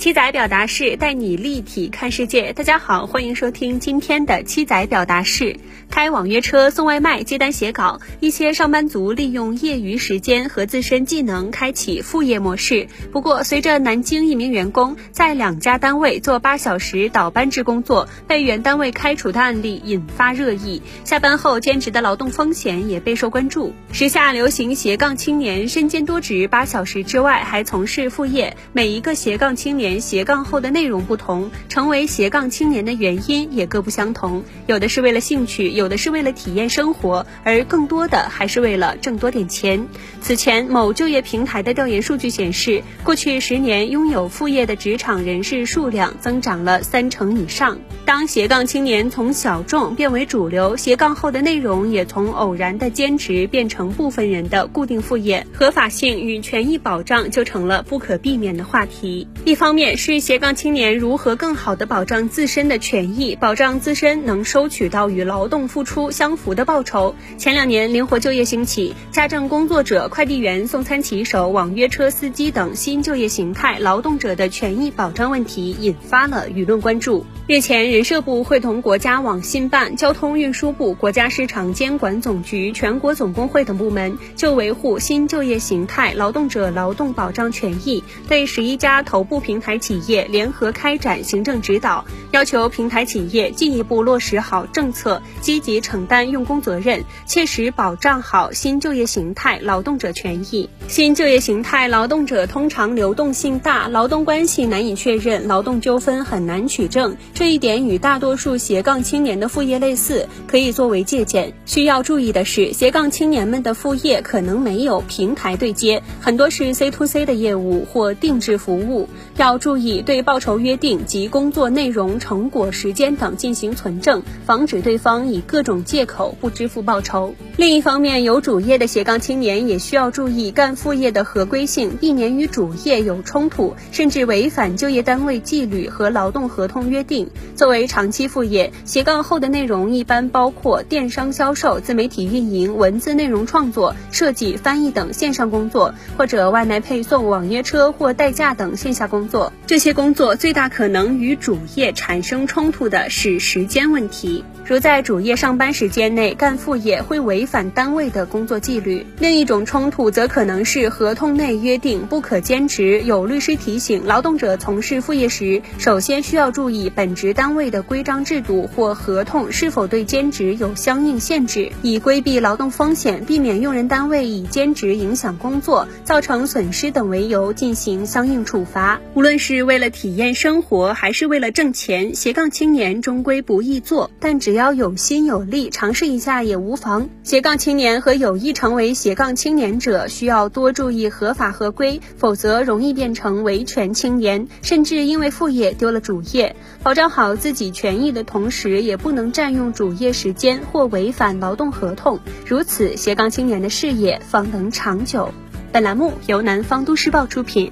七仔表达式带你立体看世界。大家好，欢迎收听今天的七仔表达式。开网约车、送外卖、接单、写稿，一些上班族利用业余时间和自身技能开启副业模式。不过，随着南京一名员工在两家单位做八小时倒班制工作，被原单位开除的案例引发热议。下班后兼职的劳动风险也备受关注。时下流行斜杠青年，身兼多职，八小时之外还从事副业。每一个斜杠青年。斜杠后的内容不同，成为斜杠青年的原因也各不相同。有的是为了兴趣，有的是为了体验生活，而更多的还是为了挣多点钱。此前，某就业平台的调研数据显示，过去十年拥有副业的职场人士数量增长了三成以上。当斜杠青年从小众变为主流，斜杠后的内容也从偶然的兼职变成部分人的固定副业，合法性与权益保障就成了不可避免的话题。一方面，面是斜杠青年如何更好的保障自身的权益，保障自身能收取到与劳动付出相符的报酬。前两年灵活就业兴起，家政工作者、快递员、送餐骑手、网约车司机等新就业形态劳动者的权益保障问题引发了舆论关注。日前，人社部会同国家网信办、交通运输部、国家市场监管总局、全国总工会等部门就维护新就业形态劳动者劳动保障权益，对十一家头部平台。台企业联合开展行政指导，要求平台企业进一步落实好政策，积极承担用工责任，切实保障好新就业形态劳动者权益。新就业形态劳动者通常流动性大，劳动关系难以确认，劳动纠纷很难取证。这一点与大多数斜杠青年的副业类似，可以作为借鉴。需要注意的是，斜杠青年们的副业可能没有平台对接，很多是 C to C 的业务或定制服务，要。要注意对报酬约定及工作内容、成果时间等进行存证，防止对方以各种借口不支付报酬。另一方面，有主业的斜杠青年也需要注意干副业的合规性，避免与主业有冲突，甚至违反就业单位纪律和劳动合同约定。作为长期副业，斜杠后的内容一般包括电商销售、自媒体运营、文字内容创作、设计、翻译等线上工作，或者外卖配送、网约车或代驾等线下工作。这些工作最大可能与主业产生冲突的是时间问题，如在主业上班时间内干副业会违反单位的工作纪律。另一种冲突则可能是合同内约定不可兼职，有律师提醒劳动者从事副业时，首先需要注意本职单位的规章制度或合同是否对兼职有相应限制，以规避劳动风险，避免用人单位以兼职影响工作、造成损失等为由进行相应处罚。无论论是为了体验生活，还是为了挣钱？斜杠青年终归不易做，但只要有心有力，尝试一下也无妨。斜杠青年和有意成为斜杠青年者，需要多注意合法合规，否则容易变成维权青年，甚至因为副业丢了主业。保障好自己权益的同时，也不能占用主业时间或违反劳动合同，如此斜杠青年的事业方能长久。本栏目由南方都市报出品。